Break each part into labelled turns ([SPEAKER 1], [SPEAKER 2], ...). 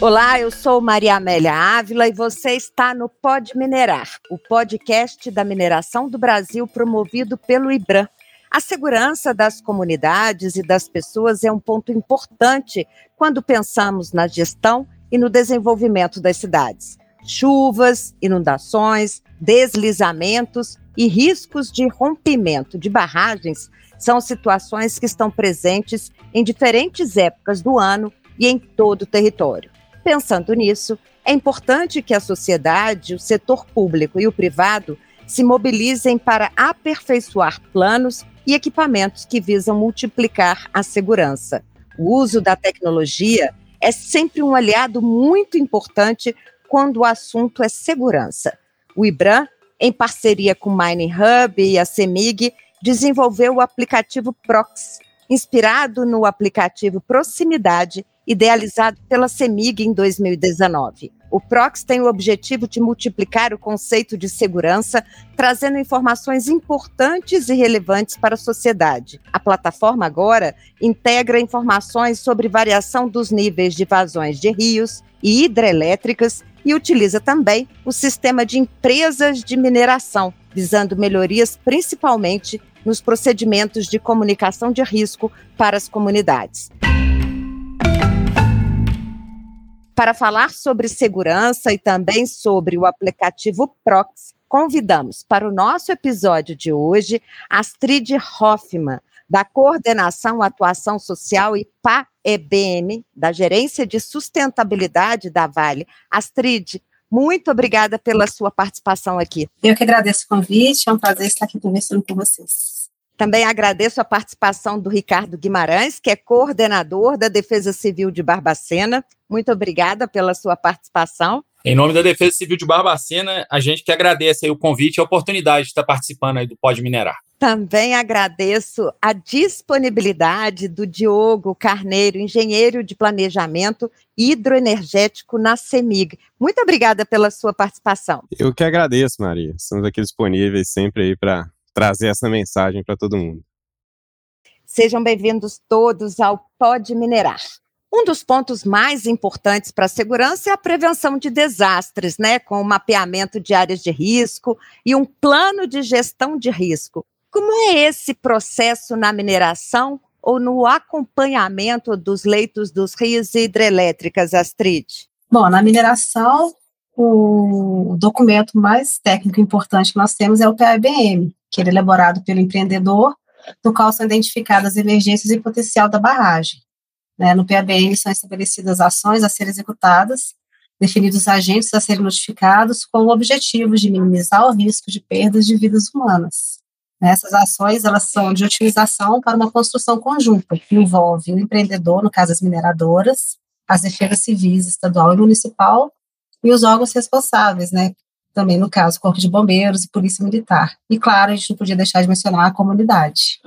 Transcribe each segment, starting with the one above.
[SPEAKER 1] Olá, eu sou Maria Amélia Ávila e você está no Pode Minerar, o podcast da mineração do Brasil promovido pelo IBRAM. A segurança das comunidades e das pessoas é um ponto importante quando pensamos na gestão e no desenvolvimento das cidades. Chuvas, inundações, deslizamentos e riscos de rompimento de barragens são situações que estão presentes em diferentes épocas do ano e em todo o território. Pensando nisso, é importante que a sociedade, o setor público e o privado se mobilizem para aperfeiçoar planos e equipamentos que visam multiplicar a segurança. O uso da tecnologia é sempre um aliado muito importante quando o assunto é segurança. O IBRAM, em parceria com o Mining Hub e a CEMIG, desenvolveu o aplicativo Prox, inspirado no aplicativo Proximidade idealizado pela CEMIG em 2019. O PROX tem o objetivo de multiplicar o conceito de segurança, trazendo informações importantes e relevantes para a sociedade. A plataforma agora integra informações sobre variação dos níveis de vazões de rios e hidrelétricas e utiliza também o sistema de empresas de mineração, visando melhorias principalmente nos procedimentos de comunicação de risco para as comunidades. Para falar sobre segurança e também sobre o aplicativo Prox, convidamos para o nosso episódio de hoje Astrid Hoffman, da Coordenação Atuação Social e PAEBM, da Gerência de Sustentabilidade da Vale. Astrid, muito obrigada pela sua participação aqui.
[SPEAKER 2] Eu que agradeço o convite, é um prazer estar aqui conversando com vocês.
[SPEAKER 1] Também agradeço a participação do Ricardo Guimarães, que é coordenador da Defesa Civil de Barbacena. Muito obrigada pela sua participação.
[SPEAKER 3] Em nome da Defesa Civil de Barbacena, a gente que agradece o convite e a oportunidade de estar participando aí do Pode Minerar.
[SPEAKER 1] Também agradeço a disponibilidade do Diogo Carneiro, engenheiro de planejamento hidroenergético na CEMIG. Muito obrigada pela sua participação.
[SPEAKER 4] Eu que agradeço, Maria. Estamos aqui disponíveis sempre aí para trazer essa mensagem para todo mundo.
[SPEAKER 1] Sejam bem-vindos todos ao Pode Minerar. Um dos pontos mais importantes para a segurança é a prevenção de desastres, né, com o mapeamento de áreas de risco e um plano de gestão de risco. Como é esse processo na mineração ou no acompanhamento dos leitos dos rios e hidrelétricas, Astrid?
[SPEAKER 2] Bom, na mineração, o documento mais técnico importante que nós temos é o PABM, que é elaborado pelo empreendedor, no qual são identificadas emergências e potencial da barragem. Né, no PABM são estabelecidas ações a serem executadas, definidos agentes a serem notificados, com o objetivo de minimizar o risco de perdas de vidas humanas. Essas ações elas são de utilização para uma construção conjunta, que envolve o empreendedor, no caso as mineradoras, as defesas civis estadual e municipal, e os órgãos responsáveis, né, também no caso, Corpo de Bombeiros e Polícia Militar. E claro, a gente não podia deixar de mencionar a comunidade.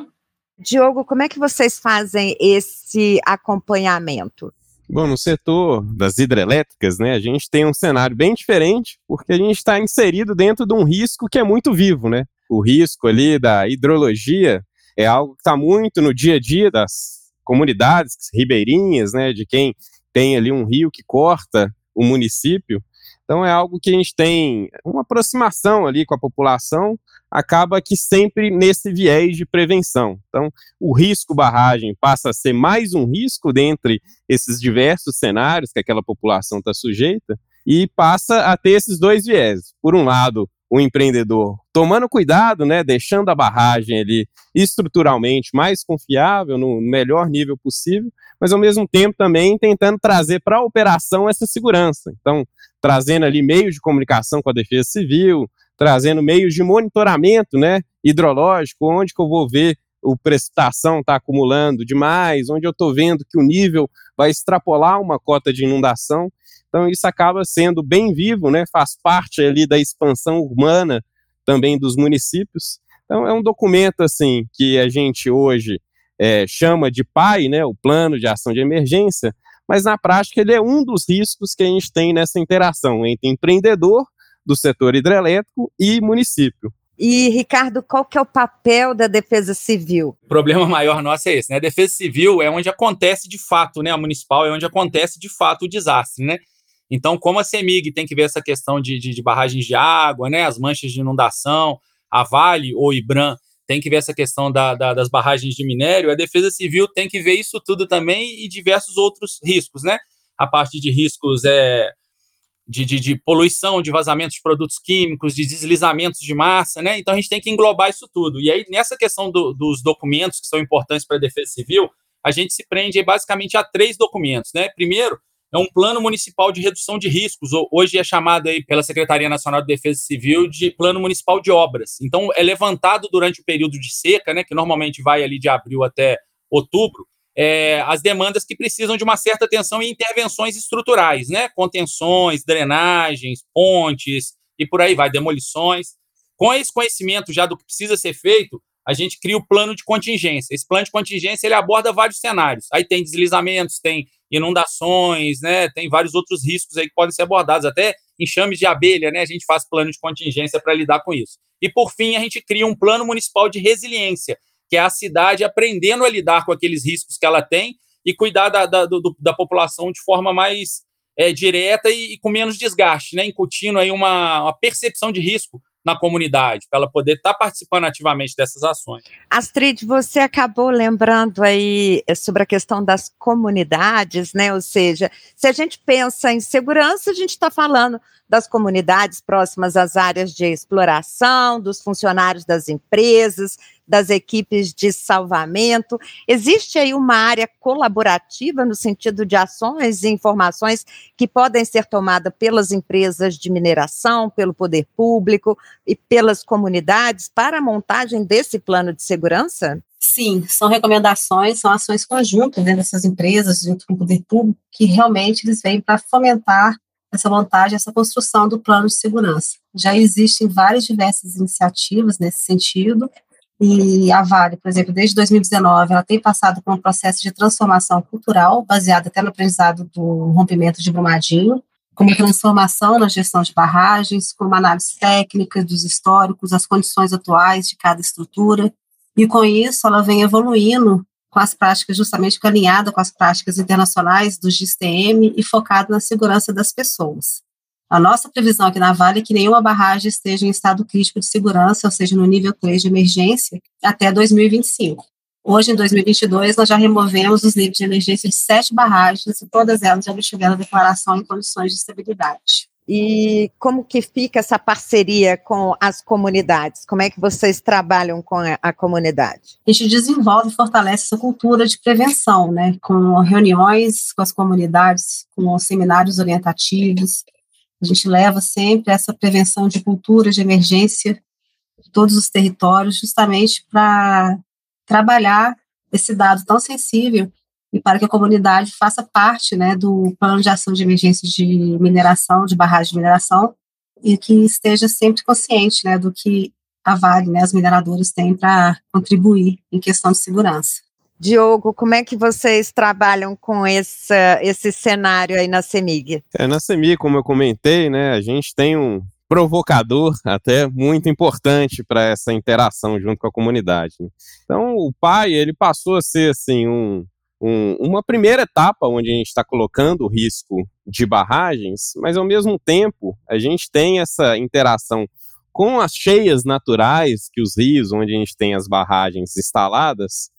[SPEAKER 1] Diogo, como é que vocês fazem esse acompanhamento?
[SPEAKER 4] Bom, no setor das hidrelétricas, né, a gente tem um cenário bem diferente, porque a gente está inserido dentro de um risco que é muito vivo, né? O risco ali da hidrologia é algo que está muito no dia a dia das comunidades ribeirinhas, né, de quem tem ali um rio que corta o município. Então é algo que a gente tem uma aproximação ali com a população, acaba que sempre nesse viés de prevenção. Então, o risco barragem passa a ser mais um risco dentre esses diversos cenários que aquela população está sujeita e passa a ter esses dois viés. Por um lado, o empreendedor tomando cuidado, né, deixando a barragem ali estruturalmente mais confiável, no melhor nível possível, mas ao mesmo tempo também tentando trazer para a operação essa segurança. Então, trazendo ali meios de comunicação com a Defesa Civil, trazendo meios de monitoramento, né, hidrológico, onde que eu vou ver o precipitação está acumulando demais, onde eu estou vendo que o nível vai extrapolar uma cota de inundação. Então isso acaba sendo bem vivo, né? Faz parte ali da expansão urbana também dos municípios. Então é um documento assim que a gente hoje é, chama de PAI, né? O Plano de Ação de Emergência, mas na prática ele é um dos riscos que a gente tem nessa interação entre empreendedor do setor hidrelétrico e município.
[SPEAKER 1] E, Ricardo, qual que é o papel da Defesa Civil?
[SPEAKER 3] O problema maior nosso é esse, né? A Defesa Civil é onde acontece de fato, né? A municipal é onde acontece de fato o desastre, né? Então, como a CEMIG tem que ver essa questão de, de, de barragens de água, né? As manchas de inundação, a Vale ou IBRAM tem que ver essa questão da, da, das barragens de minério, a Defesa Civil tem que ver isso tudo também e diversos outros riscos, né? A parte de riscos é, de, de, de, poluição, de vazamentos de produtos químicos, de deslizamentos de massa, né? Então a gente tem que englobar isso tudo. E aí, nessa questão do, dos documentos que são importantes para a Defesa Civil, a gente se prende basicamente a três documentos, né? Primeiro, é um plano municipal de redução de riscos, hoje é chamado aí pela Secretaria Nacional de Defesa Civil de Plano Municipal de Obras. Então, é levantado durante o período de seca, né, que normalmente vai ali de abril até outubro, é, as demandas que precisam de uma certa atenção e intervenções estruturais, né? Contenções, drenagens, pontes e por aí vai, demolições. Com esse conhecimento já do que precisa ser feito, a gente cria o plano de contingência. Esse plano de contingência ele aborda vários cenários. Aí tem deslizamentos, tem inundações, né? Tem vários outros riscos aí que podem ser abordados, até enxames de abelha, né? A gente faz plano de contingência para lidar com isso. E por fim, a gente cria um plano municipal de resiliência, que é a cidade aprendendo a lidar com aqueles riscos que ela tem e cuidar da, da, do, da população de forma mais é, direta e, e, com menos desgaste, né? Incutindo aí uma, uma percepção de risco na comunidade, para ela poder estar tá participando ativamente dessas ações.
[SPEAKER 1] Astrid, você acabou lembrando aí eh, sobre a questão das comunidades, né? Ou seja, se a gente pensa em segurança, a gente está falando das comunidades próximas às áreas de exploração, dos funcionários das empresas, das equipes de salvamento. Existe aí uma área colaborativa no sentido de ações e informações que podem ser tomadas pelas empresas de mineração, pelo poder público e pelas comunidades para a montagem desse plano de segurança?
[SPEAKER 2] Sim, são recomendações, são ações conjuntas dentro dessas empresas, junto com o poder público, que realmente eles vêm para fomentar essa montagem, essa construção do plano de segurança. Já existem várias diversas iniciativas nesse sentido, e a Vale, por exemplo, desde 2019, ela tem passado por um processo de transformação cultural, baseado até no aprendizado do rompimento de Brumadinho, como transformação na gestão de barragens, como análise técnica dos históricos, as condições atuais de cada estrutura, e com isso ela vem evoluindo com as práticas justamente alinhada com as práticas internacionais do GSTM e focado na segurança das pessoas. A nossa previsão aqui na Vale é que nenhuma barragem esteja em estado crítico de segurança, ou seja, no nível 3 de emergência, até 2025. Hoje, em 2022, nós já removemos os níveis de emergência de sete barragens e todas elas já tiveram declaração em condições de estabilidade.
[SPEAKER 1] E como que fica essa parceria com as comunidades? Como é que vocês trabalham com a, comunidade?
[SPEAKER 2] A gente desenvolve e fortalece essa cultura de prevenção, né? Com reuniões com as comunidades, com seminários orientativos, a gente leva sempre essa prevenção de cultura de emergência de todos os territórios, justamente para trabalhar esse dado tão sensível e para que a comunidade faça parte né, do plano de ação de emergência de mineração, de barragem de mineração, e que esteja sempre consciente né, do que a Vale, né, as mineradoras têm para contribuir em questão de segurança.
[SPEAKER 1] Diogo, como é que vocês trabalham com esse, esse cenário aí na CEMIG?
[SPEAKER 4] É, na CEMIG, como eu comentei, né, a gente tem um provocador até muito importante para essa interação junto com a comunidade. Né? Então, o pai, ele passou a ser, assim, um, um, uma primeira etapa onde a gente está colocando o risco de barragens, mas ao mesmo tempo a gente tem essa interação com as cheias naturais que os rios, onde a gente tem as barragens instaladas,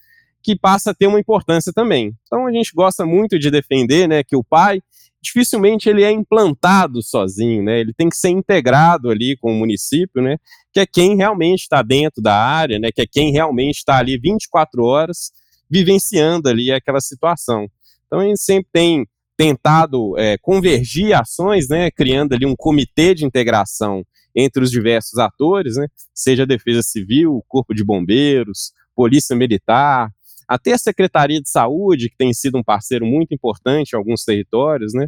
[SPEAKER 4] que passa a ter uma importância também. Então a gente gosta muito de defender, né, que o pai dificilmente ele é implantado sozinho, né? Ele tem que ser integrado ali com o município, né? Que é quem realmente está dentro da área, né? Que é quem realmente está ali 24 horas vivenciando ali aquela situação. Então a gente sempre tem tentado é, convergir ações, né? Criando ali um comitê de integração entre os diversos atores, né? Seja a Defesa Civil, Corpo de Bombeiros, Polícia Militar, até a Secretaria de Saúde, que tem sido um parceiro muito importante em alguns territórios, né?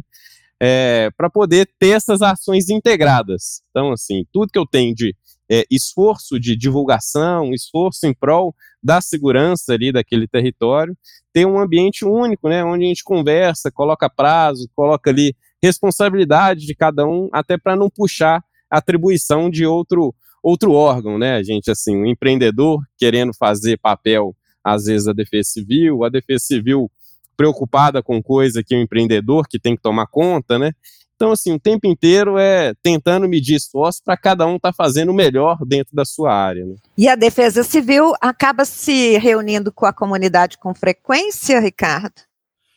[SPEAKER 4] É, para poder ter essas ações integradas. Então, assim, tudo que eu tenho de é, esforço de divulgação, esforço em prol da segurança ali daquele território, ter um ambiente único, né, onde a gente conversa, coloca prazo, coloca ali responsabilidade de cada um, até para não puxar atribuição de outro outro órgão, né? Gente, assim, um empreendedor querendo fazer papel, às vezes, da Defesa Civil, a Defesa Civil preocupada com coisa que o empreendedor que tem que tomar conta, né? Então, assim, o tempo inteiro é tentando medir esforço para cada um estar tá fazendo o melhor dentro da sua área. Né?
[SPEAKER 1] E a Defesa Civil acaba se reunindo com a comunidade com frequência, Ricardo?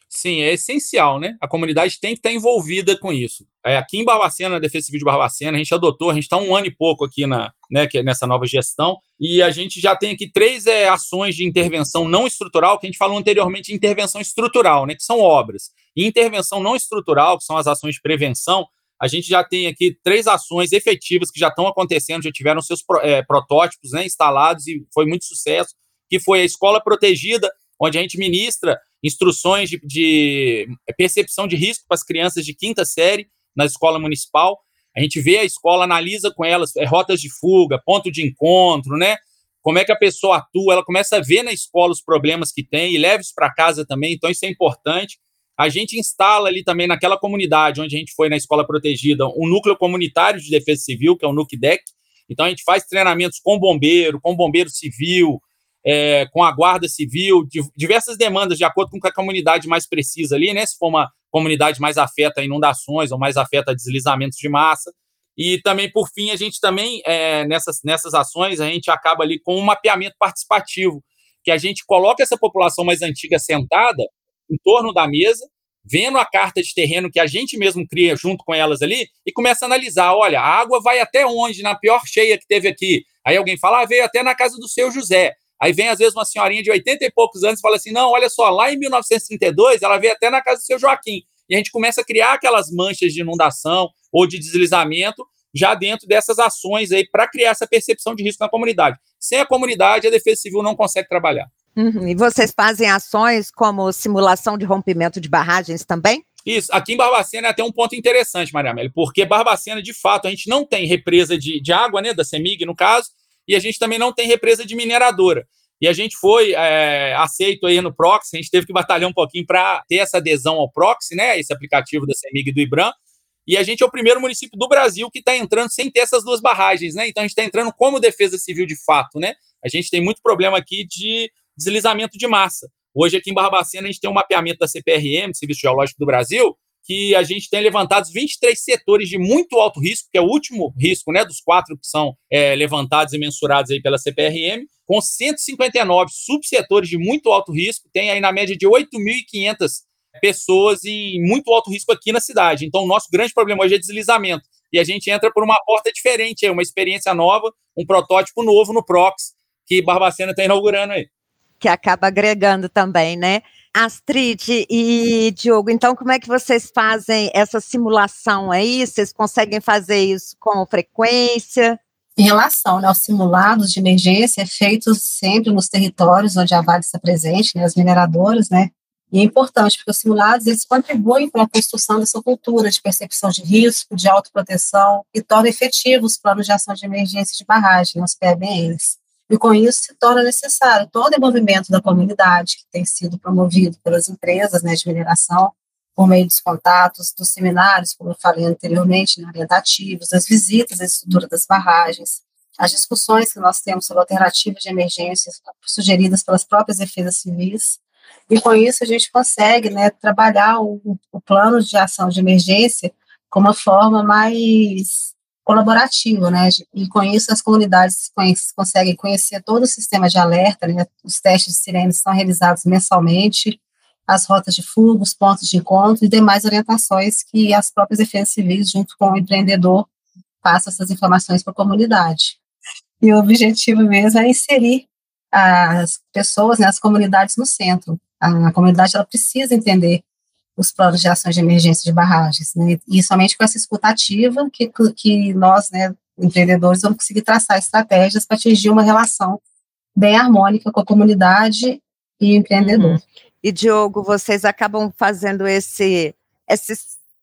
[SPEAKER 3] Sim, é essencial, né? A comunidade tem que estar envolvida com isso. É, aqui em Barbacena, na Defesa Civil de Barbacena, a gente adotou, a gente está um ano e pouco aqui na, né, é nessa nova gestão, e a gente já tem aqui três é, ações de intervenção não estrutural, que a gente falou anteriormente intervenção estrutural, né, que são obras. E intervenção não estrutural, que são as ações de prevenção, a gente já tem aqui três ações efetivas que já estão acontecendo, já tiveram seus é, protótipos né, instalados e foi muito sucesso, que foi a Escola Protegida, onde a gente ministra instruções de, de percepção de risco para as crianças de quinta série na escola municipal. A gente vê a escola, analisa com elas é, rotas de fuga, ponto de encontro, né? Como é que a pessoa atua, ela começa a ver na escola os problemas que tem e leva isso para casa também, então isso é importante. A gente instala ali também naquela comunidade onde a gente foi na escola protegida um núcleo comunitário de defesa civil, que é o NUCDEC. Então a gente faz treinamentos com bombeiro, com bombeiro civil, é, com a Guarda Civil, diversas demandas de acordo com o que a comunidade mais precisa ali, né? Se for uma comunidade mais afeta a inundações ou mais afeta a deslizamentos de massa. E também, por fim, a gente também, é, nessas, nessas ações, a gente acaba ali com um mapeamento participativo, que a gente coloca essa população mais antiga sentada em torno da mesa, vendo a carta de terreno que a gente mesmo cria junto com elas ali, e começa a analisar, olha, a água vai até onde na pior cheia que teve aqui? Aí alguém fala, ah, veio até na casa do seu José. Aí vem, às vezes, uma senhorinha de 80 e poucos anos e fala assim: não, olha só, lá em 1932 ela veio até na casa do seu Joaquim. E a gente começa a criar aquelas manchas de inundação ou de deslizamento já dentro dessas ações aí para criar essa percepção de risco na comunidade. Sem a comunidade, a Defesa Civil não consegue trabalhar.
[SPEAKER 1] Uhum. E vocês fazem ações como simulação de rompimento de barragens também?
[SPEAKER 3] Isso, aqui em Barbacena é até um ponto interessante, Maria Amélia, porque Barbacena, de fato, a gente não tem represa de, de água, né, da CEMIG, no caso, e a gente também não tem represa de mineradora. E a gente foi é, aceito aí no Proxy, a gente teve que batalhar um pouquinho para ter essa adesão ao Proxy, né? Esse aplicativo da CEMIG e do IBRAM. E a gente é o primeiro município do Brasil que está entrando sem ter essas duas barragens, né? Então a gente está entrando como defesa civil de fato, né? A gente tem muito problema aqui de deslizamento de massa. Hoje, aqui em Barbacena, a gente tem um mapeamento da CPRM, Serviço Geológico do Brasil, que a gente tem levantados 23 setores de muito alto risco, que é o último risco né, dos quatro que são é, levantados e mensurados aí pela CPRM, com 159 subsetores de muito alto risco, tem aí na média de 8.500 pessoas em muito alto risco aqui na cidade. Então, o nosso grande problema hoje é deslizamento. E a gente entra por uma porta diferente, é uma experiência nova, um protótipo novo no PROX, que Barbacena está inaugurando aí.
[SPEAKER 1] Que acaba agregando também, né? Astrid e Diogo, então como é que vocês fazem essa simulação aí? Vocês conseguem fazer isso com frequência?
[SPEAKER 2] Em relação né, aos simulados de emergência, é feitos sempre nos territórios onde a Vale está presente, né, as mineradoras, né? E é importante, porque os simulados eles contribuem para a construção dessa cultura de percepção de risco, de autoproteção e tornam efetivos os planos de ação de emergência de barragem, os PBNs. E com isso se torna necessário todo o envolvimento da comunidade, que tem sido promovido pelas empresas né, de mineração, por meio dos contatos, dos seminários, como eu falei anteriormente, né, orientativos, das visitas à estrutura das barragens, as discussões que nós temos sobre alternativas de emergência sugeridas pelas próprias defesas civis, e com isso a gente consegue né, trabalhar o, o plano de ação de emergência com uma forma mais colaborativo, né? E com isso as comunidades conseguem conhecer todo o sistema de alerta, né? Os testes de sirenes são realizados mensalmente, as rotas de fuga, os pontos de encontro e demais orientações que as próprias defesas civis, junto com o empreendedor, passam essas informações para a comunidade. E o objetivo mesmo é inserir as pessoas, né, as comunidades no centro. A comunidade ela precisa entender os planos de ações de emergência de barragens, né? E somente com essa escutativa que, que nós, né, empreendedores, vamos conseguir traçar estratégias para atingir uma relação bem harmônica com a comunidade e o empreendedor. Uhum.
[SPEAKER 1] E Diogo, vocês acabam fazendo esse, esse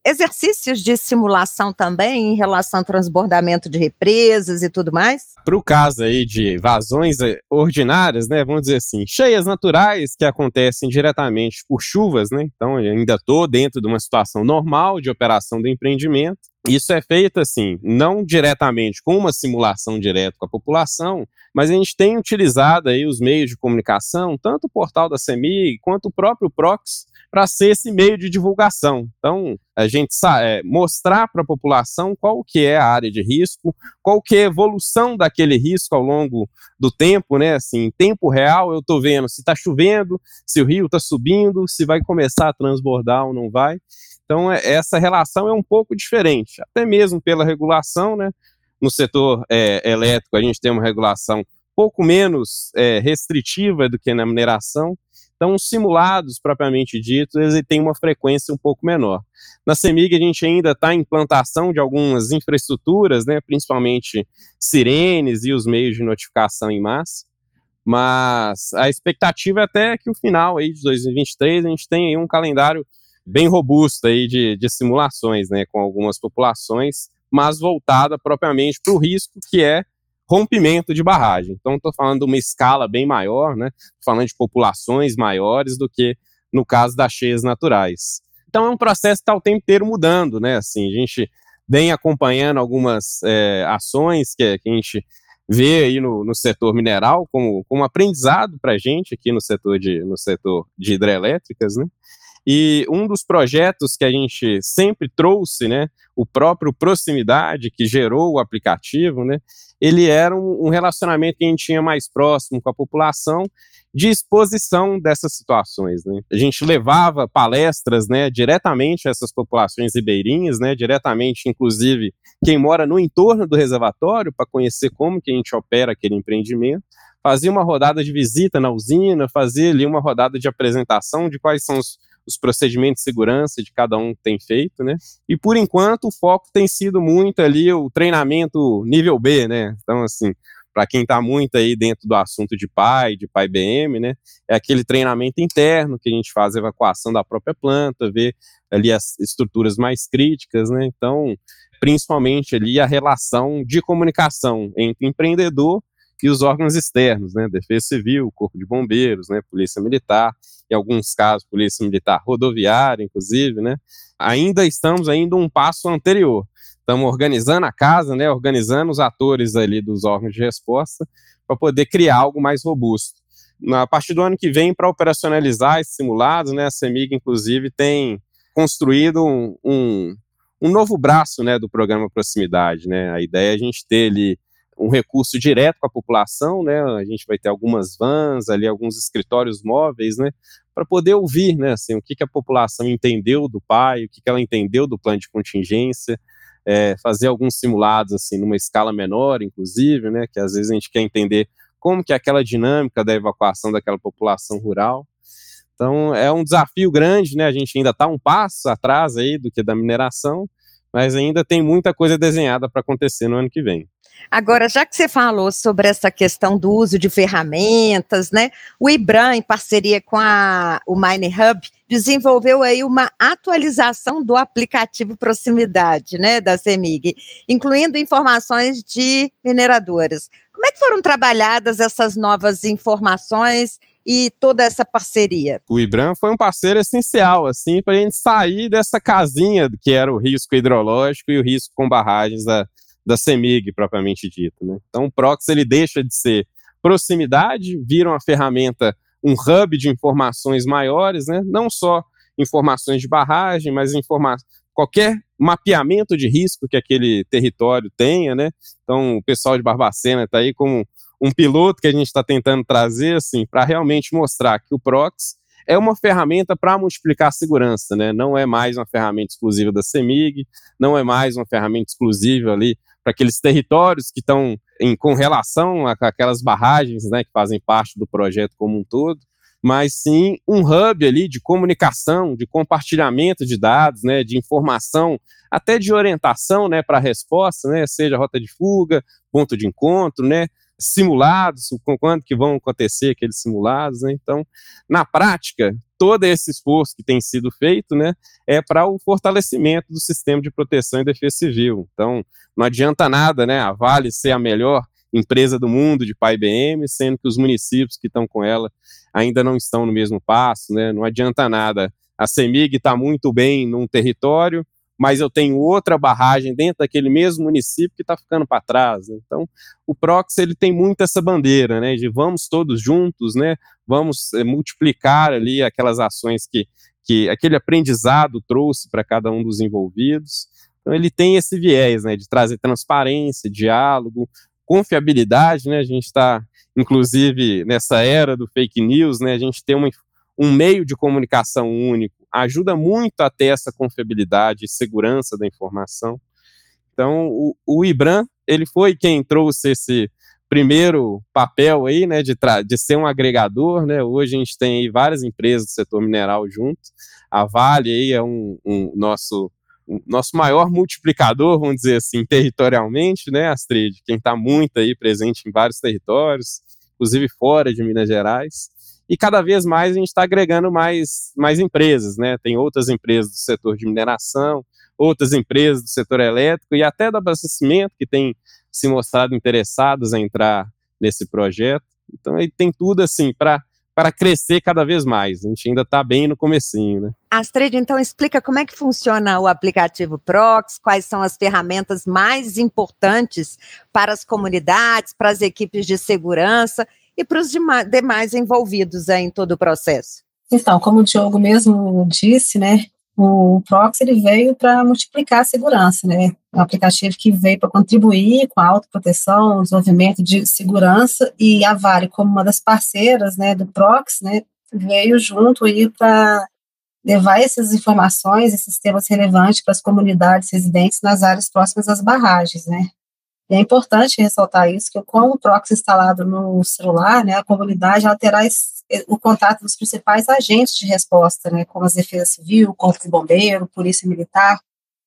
[SPEAKER 1] exercícios de simulação também em relação ao transbordamento de represas e tudo mais?
[SPEAKER 4] Para o caso aí de vazões eh, ordinárias, né, vamos dizer assim, cheias naturais que acontecem diretamente por chuvas, né, então ainda estou dentro de uma situação normal de operação do empreendimento, isso é feito assim, não diretamente com uma simulação direta com a população, mas a gente tem utilizado aí os meios de comunicação, tanto o portal da CEMIG quanto o próprio Prox, para ser esse meio de divulgação. Então, a gente é, mostrar para a população qual que é a área de risco, qual que é a evolução daquele risco ao longo do tempo, né? Assim, em tempo real eu estou vendo se está chovendo, se o rio está subindo, se vai começar a transbordar ou não vai. Então, é, essa relação é um pouco diferente, até mesmo pela regulação, né? No setor é, elétrico, a gente tem uma regulação pouco menos é, restritiva do que na mineração. Então, os simulados, propriamente ditos, eles têm uma frequência um pouco menor. Na CEMIG, a gente ainda está em implantação de algumas infraestruturas, né, principalmente sirenes e os meios de notificação em massa, mas a expectativa é até que o final aí de 2023 a gente tenha um calendário bem robusta aí de, de simulações, né, com algumas populações, mas voltada propriamente para o risco que é rompimento de barragem. Então, estou falando de uma escala bem maior, né, falando de populações maiores do que no caso das cheias naturais. Então, é um processo que está o tempo inteiro mudando, né, assim, a gente vem acompanhando algumas é, ações que, que, a gente vê aí no, no setor mineral como, como aprendizado para a gente aqui no setor de, no setor de hidrelétricas, né, e um dos projetos que a gente sempre trouxe, né, o próprio Proximidade, que gerou o aplicativo, né, ele era um, relacionamento que a gente tinha mais próximo com a população de exposição dessas situações, né? A gente levava palestras, né, diretamente a essas populações ribeirinhas, né, diretamente, inclusive, quem mora no entorno do reservatório para conhecer como que a gente opera aquele empreendimento, fazia uma rodada de visita na usina, fazia ali uma rodada de apresentação de quais são os, os procedimentos de segurança de cada um tem feito, né? E por enquanto o foco tem sido muito ali o treinamento nível B, né? Então, assim, para quem está muito aí dentro do assunto de pai, de pai BM, né? É aquele treinamento interno que a gente faz a evacuação da própria planta, ver ali as estruturas mais críticas, né? Então, principalmente ali a relação de comunicação entre empreendedor e os órgãos externos, né, Defesa Civil, Corpo de Bombeiros, né, Polícia Militar, em alguns casos Polícia Militar Rodoviária, inclusive, né, ainda estamos ainda um passo anterior. Estamos organizando a casa, né, organizando os atores ali dos órgãos de resposta para poder criar algo mais robusto. Na partir do ano que vem, para operacionalizar esses simulados, né, a CEMIG, inclusive, tem construído um, um, um novo braço, né, do programa Proximidade, né, a ideia é a gente ter ali um recurso direto com a população, né? A gente vai ter algumas vans ali, alguns escritórios móveis, né? Para poder ouvir, né? Assim, o que, que a população entendeu do pai, o que, que ela entendeu do plano de contingência, é, fazer alguns simulados assim numa escala menor, inclusive, né? Que às vezes a gente quer entender como que é aquela dinâmica da evacuação daquela população rural. Então é um desafio grande, né? A gente ainda está um passo atrás aí do que da mineração, mas ainda tem muita coisa desenhada para acontecer no ano que vem.
[SPEAKER 1] Agora, já que você falou sobre essa questão do uso de ferramentas, né? O IBRAM, em parceria com a, o Mine Hub, desenvolveu aí uma atualização do aplicativo Proximidade, né, da CEMIG, incluindo informações de mineradoras. Como é que foram trabalhadas essas novas informações e toda essa parceria?
[SPEAKER 4] O IBRAM foi um parceiro essencial, assim, para a gente sair dessa casinha que era o risco hidrológico e o risco com barragens da, da CEMIG propriamente dito. Né? Então, o Prox ele deixa de ser proximidade, vira uma ferramenta, um hub de informações maiores, né? não só informações de barragem, mas qualquer mapeamento de risco que aquele território tenha. Né? Então, o pessoal de Barbacena está aí como um piloto que a gente está tentando trazer assim, para realmente mostrar que o Prox é uma ferramenta para multiplicar a segurança, né? Não é mais uma ferramenta exclusiva da CEMIG, não é mais uma ferramenta exclusiva ali para aqueles territórios que estão com relação a, aquelas barragens, né, que fazem parte do projeto como um todo, mas sim um hub ali de comunicação, de compartilhamento de dados, né, de informação, até de orientação, né, para a resposta, né, seja rota de fuga, ponto de encontro, né, simulados, com quanto que vão acontecer aqueles simulados, né? Então, na prática, todo esse esforço que tem sido feito, né, é para o fortalecimento do sistema de proteção e defesa civil. Então, não adianta nada, né, a Vale ser a melhor empresa do mundo de PAI-BM, sendo que os municípios que estão com ela ainda não estão no mesmo passo, né? Não adianta nada. A CEMIG está muito bem num território, mas eu tenho outra barragem dentro daquele mesmo município que está ficando para trás. Né? Então, o Prox ele tem muito essa bandeira, né, de vamos todos juntos, né, vamos é, multiplicar ali aquelas ações que, que aquele aprendizado trouxe para cada um dos envolvidos. Então, ele tem esse viés, né, de trazer transparência, diálogo, confiabilidade, né, a gente está, inclusive, nessa era do fake news, né, a gente tem uma, um meio de comunicação único ajuda muito a ter essa confiabilidade e segurança da informação. Então, o, o IBRAM, ele foi quem trouxe esse primeiro papel aí, né, de, de ser um agregador, né, hoje a gente tem aí várias empresas do setor mineral junto, a Vale aí é um, um nosso um, nosso maior multiplicador, vamos dizer assim, territorialmente, né, Astrid, quem está muito aí presente em vários territórios, inclusive fora de Minas Gerais, e cada vez mais a gente está agregando mais, mais empresas, né? Tem outras empresas do setor de mineração, outras empresas do setor elétrico e até do abastecimento que têm se mostrado interessadas em entrar nesse projeto. Então, aí tem tudo assim para para crescer cada vez mais. A gente ainda está bem no comecinho, né?
[SPEAKER 1] Astrid, então explica como é que funciona o aplicativo Prox, quais são as ferramentas mais importantes para as comunidades, para as equipes de segurança e para os demais envolvidos em todo o processo?
[SPEAKER 2] Então, como o Diogo mesmo disse, né, o Prox ele veio para multiplicar a segurança, né? Um aplicativo que veio para contribuir com a autoproteção, desenvolvimento de segurança e a Vale como uma das parceiras, né, do Prox, né, veio junto aí para levar essas informações, esses temas relevantes para as comunidades residentes nas áreas próximas às barragens, né? E é importante ressaltar isso, que com o proxy instalado no celular, né, a comunidade ela terá esse, o contato dos principais agentes de resposta, né, como as Defesa Civil, Corpo de Bombeiro, Polícia Militar,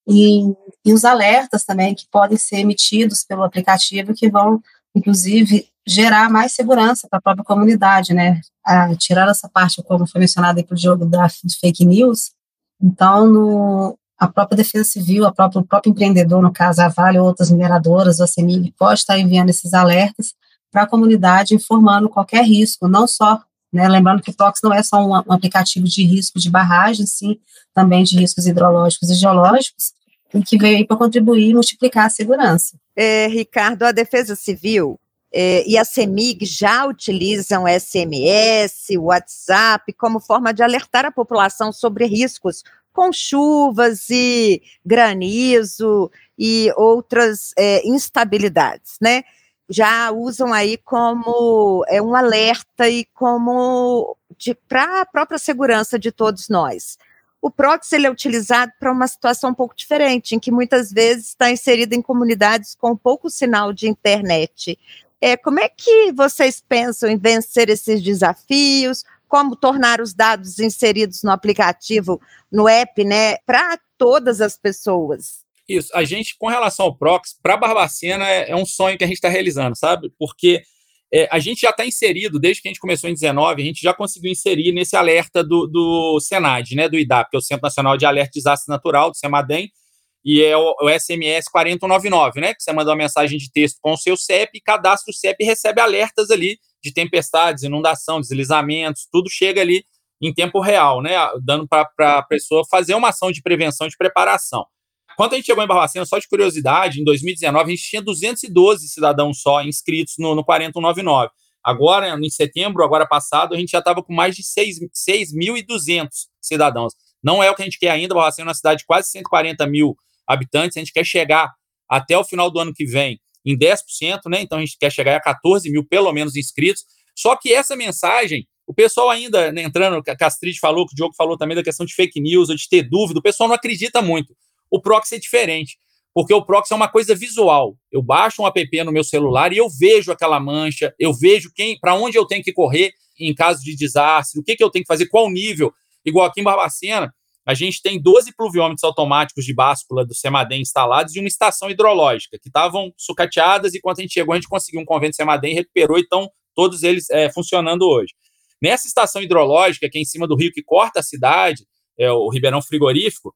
[SPEAKER 2] e, e os alertas também que podem ser emitidos pelo aplicativo, que vão, inclusive, gerar mais segurança para a própria comunidade, né, a, tirar essa parte, como foi mencionado aí por Diogo, da, fake news, então, no, a própria Defesa Civil, a própria, o próprio empreendedor, no caso a Vale ou outras mineradoras, a CEMIG, pode estar enviando esses alertas para a comunidade, informando qualquer risco, não só, né, lembrando que o TOX não é só um, um, aplicativo de risco de barragem, sim, também de riscos hidrológicos e geológicos, e que veio aí para contribuir e multiplicar a segurança.
[SPEAKER 1] É, Ricardo, a Defesa Civil é, e a CEMIG já utilizam SMS, WhatsApp como forma de alertar a população sobre riscos com chuvas e granizo e outras é, instabilidades, né? Já usam aí como é, um alerta e como para a própria segurança de todos nós. O proxy ele é utilizado para uma situação um pouco diferente, em que muitas vezes está inserido em comunidades com pouco sinal de internet. É, como é que vocês pensam em vencer esses desafios? Como tornar os dados inseridos no aplicativo, no app, né, para todas as pessoas.
[SPEAKER 3] Isso, a gente, com relação ao Prox, para Barbacena é, é, um sonho que a gente está realizando, sabe? Porque é, a gente já está inserido, desde que a gente começou em 19, a gente já conseguiu inserir nesse alerta do, do Senad, né, do IDAP, que é o Centro Nacional de Alerta de Desastre Natural, do CEMADEM, e é o, o, SMS 4099, né, que você manda uma mensagem de texto com o seu CEP, cadastra o CEP e recebe alertas ali de tempestades, inundação, deslizamentos, tudo chega ali em tempo real, né? Dando para a pessoa fazer uma ação de prevenção, de preparação. Quando a gente chegou em Barbacena, só de curiosidade, em 2019 a gente tinha 212 cidadãos só inscritos no, no 4199. Agora, em setembro, agora passado, a gente já estava com mais de 6.200 cidadãos. Não é o que a gente quer ainda, Barbacena é uma cidade de quase 140 mil habitantes, a gente quer chegar até o final do ano que vem em 10%, né? Então a gente quer chegar a 14 mil, pelo menos, inscritos. Só que essa mensagem, o pessoal ainda, né, entrando, Castrid falou, que o Diogo falou também da questão de fake news, ou de ter dúvida, o pessoal não acredita muito. O proxy é diferente, porque o proxy é uma coisa visual. Eu baixo um app no meu celular e eu vejo aquela mancha, eu vejo quem, para onde eu tenho que correr em caso de desastre, o que, que eu tenho que fazer, qual nível. Igual aqui em Barbacena, a gente tem 12 pluviômetros automáticos de báscula do Semadem instalados e uma estação hidrológica, que estavam sucateadas, e quando a gente chegou, a gente conseguiu um convênio Semadem e recuperou, e estão todos eles é, funcionando hoje. Nessa estação hidrológica, que é em cima do rio que corta a cidade, é o Ribeirão Frigorífico,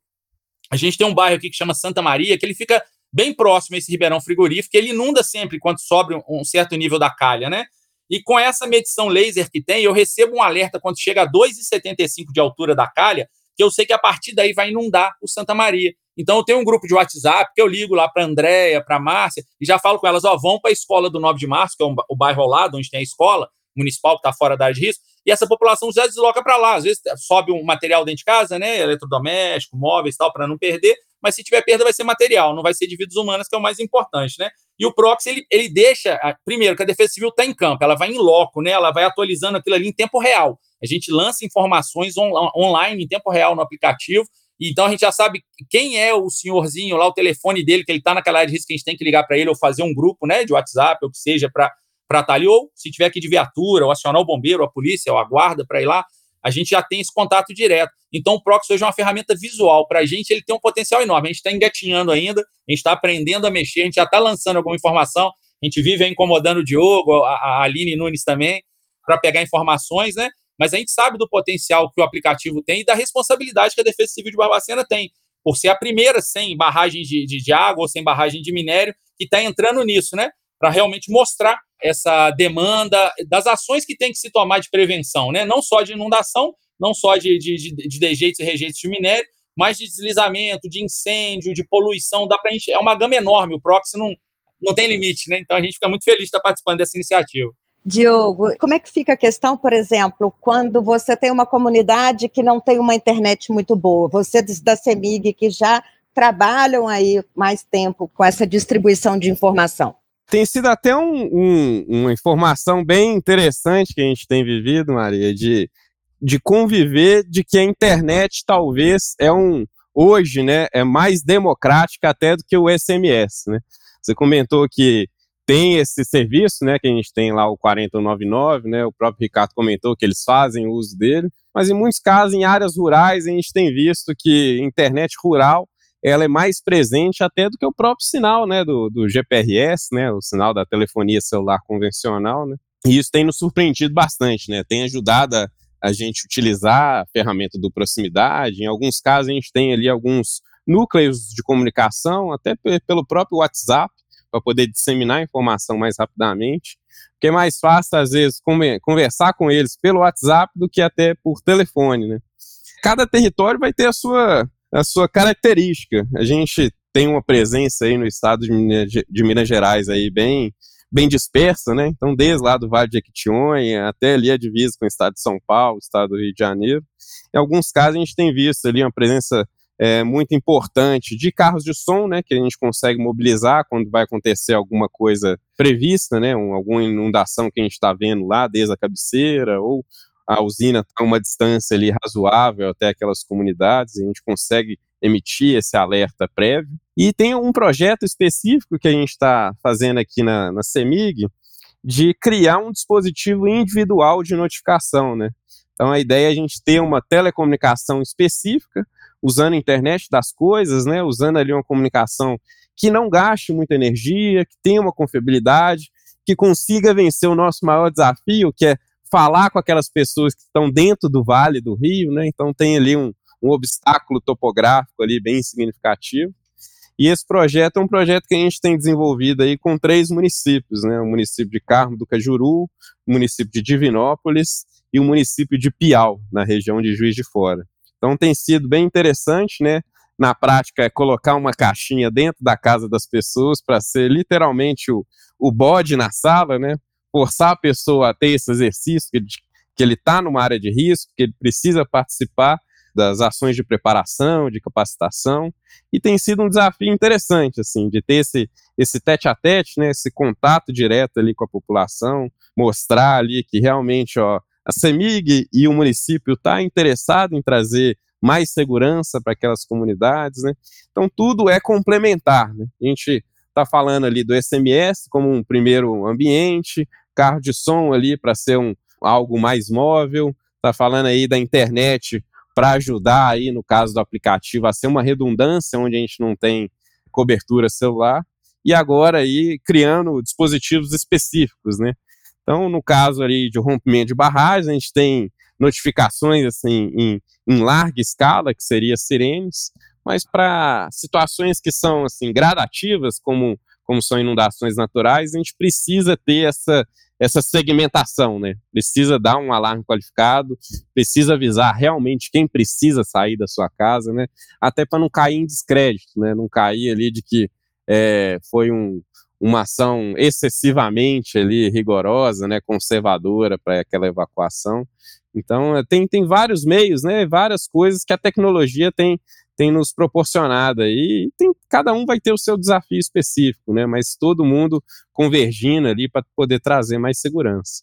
[SPEAKER 3] a gente tem um bairro aqui que chama Santa Maria, que ele fica bem próximo a esse Ribeirão Frigorífico, ele inunda sempre quando sobe um certo nível da calha, né? E com essa medição laser que tem, eu recebo um alerta quando chega a 2,75 de altura da calha, que eu sei que a partir daí vai inundar o Santa Maria. Então eu tenho um grupo de WhatsApp que eu ligo lá para Andréia, para Márcia, e já falo com elas, ó, vão para a escola do 9 de março, que é o bairro ao lado, onde tem a escola municipal que está fora da área de risco, e essa população já desloca para lá. Às vezes sobe um material dentro de casa, né? Eletrodoméstico, móveis tal, para não perder, mas se tiver perda vai ser material, não vai ser de vidas humanas, que é o mais importante, né? E o proxy, ele, ele deixa, primeiro, que a Defesa Civil está em campo, ela vai em loco, né? Ela vai atualizando aquilo ali em tempo real. A gente lança informações on, online, em tempo real, no aplicativo, então a gente já sabe quem é o senhorzinho lá, o telefone dele, que ele está naquela área de risco que a gente tem que ligar para ele ou fazer um grupo né, de WhatsApp, ou que seja, para estar tá ali, ou se tiver que de viatura, ou acionar o bombeiro, a polícia, ou a guarda para ir lá, a gente já tem esse contato direto. Então, o Proxy hoje é uma ferramenta visual. Para a gente, ele tem um potencial enorme. A gente está engatinhando ainda, a gente está aprendendo a mexer, a gente já está lançando alguma informação, a gente vive incomodando o Diogo, a, a Aline Nunes também, para pegar informações, né? Mas a gente sabe do potencial que o aplicativo tem e da responsabilidade que a Defesa Civil de Barbacena tem, por ser a primeira sem barragem de, de, de água ou sem barragem de minério que está entrando nisso, né? Para realmente mostrar essa demanda das ações que tem que se tomar de prevenção, né? Não só de inundação, não só de, de, de, de dejeitos e rejeitos de minério, mas de deslizamento, de incêndio, de poluição, dá para é uma gama enorme. O Proxy não, não tem limite, né? Então a gente fica muito feliz de estar participando dessa iniciativa.
[SPEAKER 1] Diogo, como é que fica a questão, por exemplo, quando você tem uma comunidade que não tem uma internet muito boa? Vocês da CEMIG que já trabalham aí mais tempo com essa distribuição de informação.
[SPEAKER 4] Tem sido até um, um, uma informação bem interessante que a gente tem vivido, Maria, de, de conviver de que a internet talvez é um hoje, né, é mais democrática até do que o SMS, né? Você comentou que tem esse serviço, né, que a gente tem lá o 4099, né, o próprio Ricardo comentou que eles fazem uso dele, mas em muitos casos, em áreas rurais, a gente tem visto que internet rural, ela é mais presente até do que o próprio sinal, né, do, do GPRS, né, o sinal da telefonia celular convencional, né, e isso tem nos surpreendido bastante, né, tem ajudado a, a gente utilizar a ferramenta do proximidade, em alguns casos a gente tem ali alguns núcleos de comunicação, até pelo próprio WhatsApp, para poder disseminar a informação mais rapidamente, porque é mais fácil, às vezes, conversar com eles pelo WhatsApp do que até por telefone, né? Cada território vai ter a sua, a sua característica. A gente tem uma presença aí no estado de Minas, de Minas Gerais aí bem, bem dispersa, né? Então, desde lá do Vale de Equitinhonha até ali a divisa com o estado de São Paulo, o estado do Rio de Janeiro. Em alguns casos, a gente tem visto ali uma presença é, muito importante de carros de som, né, que a gente consegue mobilizar quando vai acontecer alguma coisa prevista, né, um, alguma inundação que a gente está vendo lá desde a cabeceira, ou a usina está a uma distância ali razoável até aquelas comunidades, a gente consegue emitir esse alerta prévio. E tem um projeto específico que a gente está fazendo aqui na, na CEMIG, de criar um dispositivo individual de notificação, né? Então a ideia é a gente ter uma telecomunicação específica usando a internet das coisas, né, usando ali uma comunicação que não gaste muita energia, que tenha uma confiabilidade, que consiga vencer o nosso maior desafio, que é falar com aquelas pessoas que estão dentro do vale do rio, né? Então tem ali um, um obstáculo topográfico ali bem significativo. E esse projeto é um projeto que a gente tem desenvolvido aí com três municípios, né? O município de Carmo do Cajuru, o município de Divinópolis e o município de Piau, na região de Juiz de Fora. Então tem sido bem interessante, né? Na prática, é colocar uma caixinha dentro da casa das pessoas para ser literalmente o, o bode na sala, né? Forçar a pessoa a ter esse exercício, que, que ele está numa área de risco, que ele precisa participar das ações de preparação, de capacitação, e tem sido um desafio interessante, assim, de ter esse, esse tete a tete, né, esse contato direto ali com a população, mostrar ali que realmente, ó, a CEMIG e o município está interessado em trazer mais segurança para aquelas comunidades, né? Então tudo é complementar, né? A gente está falando ali do SMS como um primeiro ambiente, carro de som ali para ser um algo mais móvel, está falando aí da internet para ajudar aí, no caso do aplicativo, a ser uma redundância onde a gente não tem cobertura celular, e agora aí criando dispositivos específicos, né? Então, no caso ali de rompimento de barragens, a gente tem notificações assim em, em larga escala, que seria sirenes, mas para situações que são assim gradativas, como como são inundações naturais, a gente precisa ter essa essa segmentação, né? Precisa dar um alarme qualificado, precisa avisar realmente quem precisa sair da sua casa, né? Até para não cair em descrédito, né? Não cair ali de que é, foi um, uma ação excessivamente ali rigorosa, né? Conservadora para aquela evacuação. Então é, tem, tem vários meios, né? Várias coisas que a tecnologia tem tem nos proporcionado aí. Tem, cada um vai ter o seu desafio específico, né? Mas todo mundo convergindo ali para poder trazer mais segurança.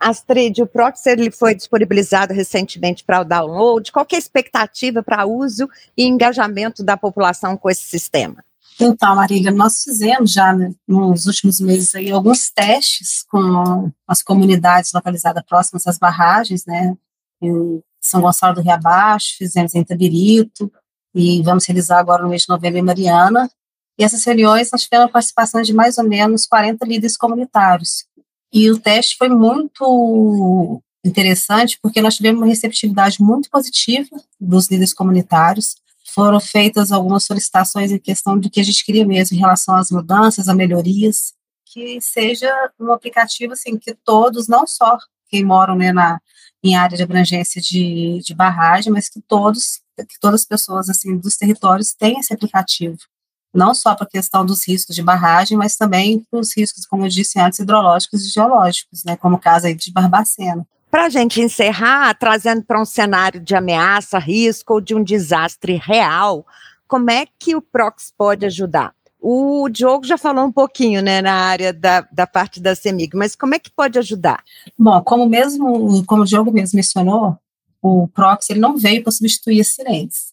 [SPEAKER 1] Astrid, o Proxy ele foi disponibilizado recentemente para o download. Qual é a expectativa para uso e engajamento da população com esse sistema?
[SPEAKER 2] Então, Marília, nós fizemos já né, nos últimos meses aí alguns testes com as comunidades localizadas próximas às barragens, né? Em São Gonçalo do Rio Abaixo, fizemos em Itabirito, e vamos realizar agora no mês de novembro em Mariana. E essas reuniões nós tivemos a participação de mais ou menos 40 líderes comunitários. E o teste foi muito interessante porque nós tivemos uma receptividade muito positiva dos líderes comunitários. Foram feitas algumas solicitações em questão do que a gente queria mesmo em relação às mudanças, a melhorias, que seja um aplicativo assim que todos, não só quem moram né, na, em área de abrangência de, de barragem, mas que todos que todas as pessoas assim dos territórios tenham esse aplicativo, não só para a questão dos riscos de barragem, mas também para os riscos, como eu disse antes, hidrológicos e geológicos, né, como o caso aí de Barbacena.
[SPEAKER 1] Para a gente encerrar, trazendo para um cenário de ameaça, risco ou de um desastre real, como é que o Prox pode ajudar? O Diogo já falou um pouquinho, né, na área da, da parte da CEMIG, mas como é que pode ajudar?
[SPEAKER 2] Bom, como mesmo, como o Diogo mesmo mencionou, o proxy ele não veio para substituir as sirenes.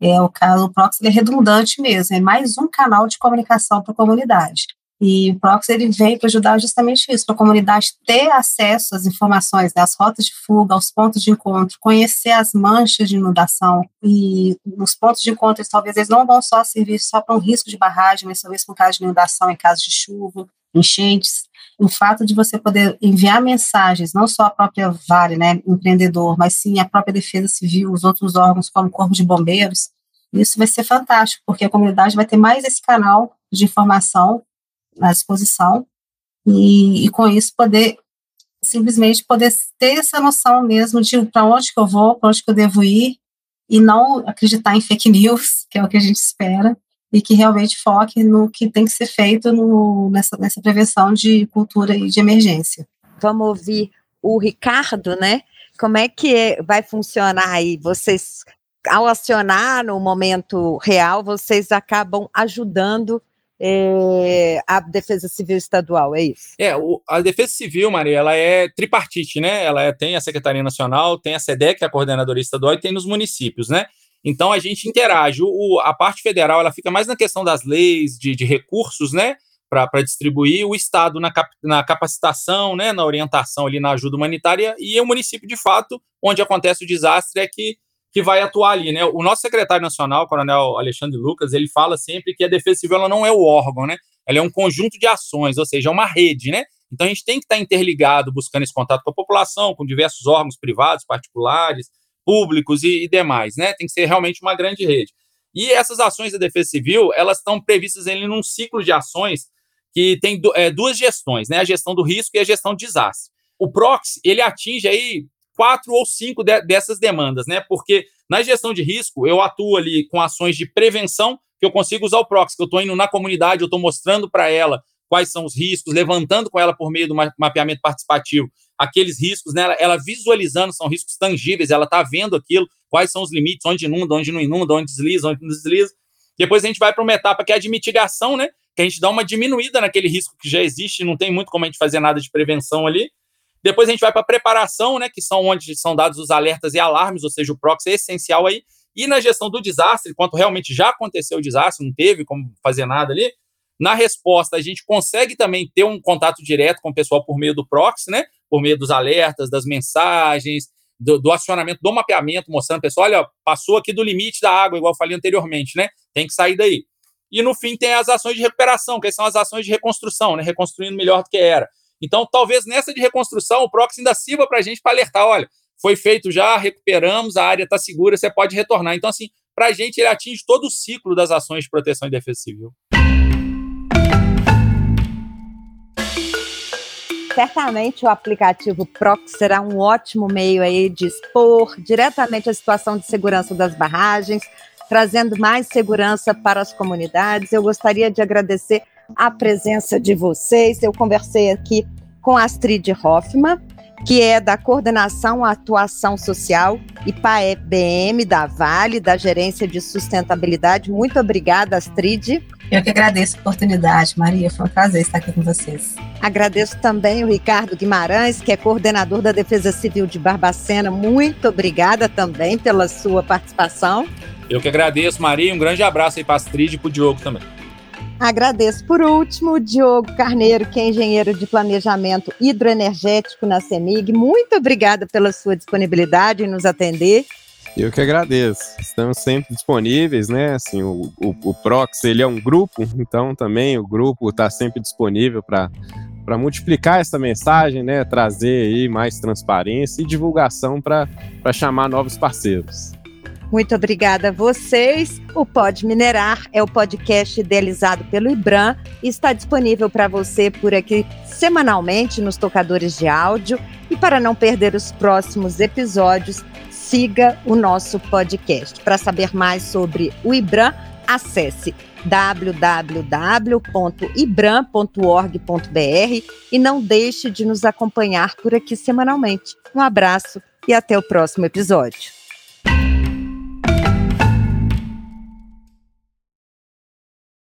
[SPEAKER 2] É, o caso o proxy é redundante mesmo, é mais um canal de comunicação para a comunidade. E o proxy ele veio para ajudar justamente isso, para a comunidade ter acesso às informações, né, às rotas de fuga, aos pontos de encontro, conhecer as manchas de inundação. E nos pontos de encontro, talvez eles não vão só servir só para um risco de barragem, mas talvez para um caso de inundação em caso de chuva, enchentes o fato de você poder enviar mensagens, não só a própria Vale, né, empreendedor, mas sim a própria Defesa Civil, os outros órgãos, como o Corpo de Bombeiros, isso vai ser fantástico, porque a comunidade vai ter mais esse canal de informação à disposição e, e com isso poder simplesmente poder ter essa noção mesmo de para onde que eu vou, para onde que eu devo ir e não acreditar em fake news, que é o que a gente espera, e que realmente foque no que tem que ser feito no, nessa, nessa prevenção de cultura e de emergência.
[SPEAKER 1] Vamos ouvir o Ricardo, né? Como é que vai funcionar aí? Vocês, ao acionar no momento real, vocês acabam ajudando é, a Defesa Civil Estadual, é isso?
[SPEAKER 3] É, o, a Defesa Civil, Maria, ela é tripartite, né? Ela é, tem a Secretaria Nacional, tem a SEDEC, a Coordenadoria Estadual, e tem nos municípios, né? Então a gente interage. O, a parte federal ela fica mais na questão das leis, de, de recursos, né? Para distribuir o Estado na, cap, na capacitação, né, na orientação ali na ajuda humanitária, e o município, de fato, onde acontece o desastre, é que, que vai atuar ali. Né? O nosso secretário nacional, o coronel Alexandre Lucas, ele fala sempre que a Defesa Civil ela não é o órgão, né? Ela é um conjunto de ações, ou seja, é uma rede, né? Então a gente tem que estar interligado, buscando esse contato com a população, com diversos órgãos privados, particulares, públicos e, e demais, né? Tem que ser realmente uma grande rede. E essas ações da Defesa Civil, elas estão previstas em num ciclo de ações que tem é, duas gestões, né? A gestão do risco e a gestão de desastre. O proxy, ele atinge aí quatro ou cinco de, dessas demandas, né? Porque na gestão de risco, eu atuo ali com ações de prevenção, que eu consigo usar o proxy, que eu estou indo na comunidade, eu estou mostrando para ela quais são os riscos, levantando com ela por meio do mapeamento participativo aqueles riscos, né? Ela, ela visualizando, são riscos tangíveis, ela está vendo aquilo, quais são os limites, onde inunda, onde não inunda, onde desliza, onde não desliza. Depois a gente vai para uma etapa que é a de mitigação, né? Que a gente dá uma diminuída naquele risco que já existe, não tem muito como a gente fazer nada de prevenção ali. Depois a gente vai para a preparação, né? Que são onde são dados os alertas e alarmes, ou seja, o proxy é essencial aí. E na gestão do desastre, quando realmente já aconteceu o desastre, não teve como fazer nada ali, na resposta, a gente consegue também ter um contato direto com o pessoal por meio do proxy, né? Por meio dos alertas, das mensagens, do, do, acionamento do mapeamento, mostrando, pessoal, olha, passou aqui do limite da água, igual eu falei anteriormente, né? Tem que sair daí. E no fim tem as ações de recuperação, que são as ações de reconstrução, né? Reconstruindo melhor do que era. Então, talvez nessa de reconstrução, o Prox ainda sirva para a gente para alertar: olha, foi feito já, recuperamos, a área está segura, você pode retornar. Então, assim, para a gente, ele atinge todo o ciclo das ações de proteção e defesa civil.
[SPEAKER 1] certamente o aplicativo Prox será um ótimo meio aí de expor diretamente a situação de segurança das barragens, trazendo mais segurança para as comunidades. Eu gostaria de agradecer a presença de vocês. Eu conversei aqui com Astrid Hoffmann, que é da Coordenação Atuação Social e PAEBM da Vale, da Gerência de Sustentabilidade. Muito obrigada, Astrid.
[SPEAKER 2] Eu que agradeço a oportunidade, Maria. Foi um prazer estar aqui com vocês.
[SPEAKER 1] Agradeço também o Ricardo Guimarães, que é coordenador da Defesa Civil de Barbacena. Muito obrigada também pela sua participação.
[SPEAKER 3] Eu que agradeço, Maria. Um grande abraço aí para a Astrid e para o Diogo também.
[SPEAKER 1] Agradeço por último o Diogo Carneiro, que é engenheiro de planejamento hidroenergético na CEMIG. Muito obrigada pela sua disponibilidade em nos atender.
[SPEAKER 4] Eu que agradeço. Estamos sempre disponíveis, né? Assim, o, o, o Prox ele é um grupo, então também o grupo está sempre disponível para para multiplicar essa mensagem, né? Trazer aí mais transparência e divulgação para chamar novos parceiros.
[SPEAKER 1] Muito obrigada a vocês. O Pode Minerar é o podcast idealizado pelo IBRAM e está disponível para você por aqui semanalmente nos tocadores de áudio. E para não perder os próximos episódios, siga o nosso podcast. Para saber mais sobre o IBRAM, acesse www.ibram.org.br e não deixe de nos acompanhar por aqui semanalmente. Um abraço e até o próximo episódio.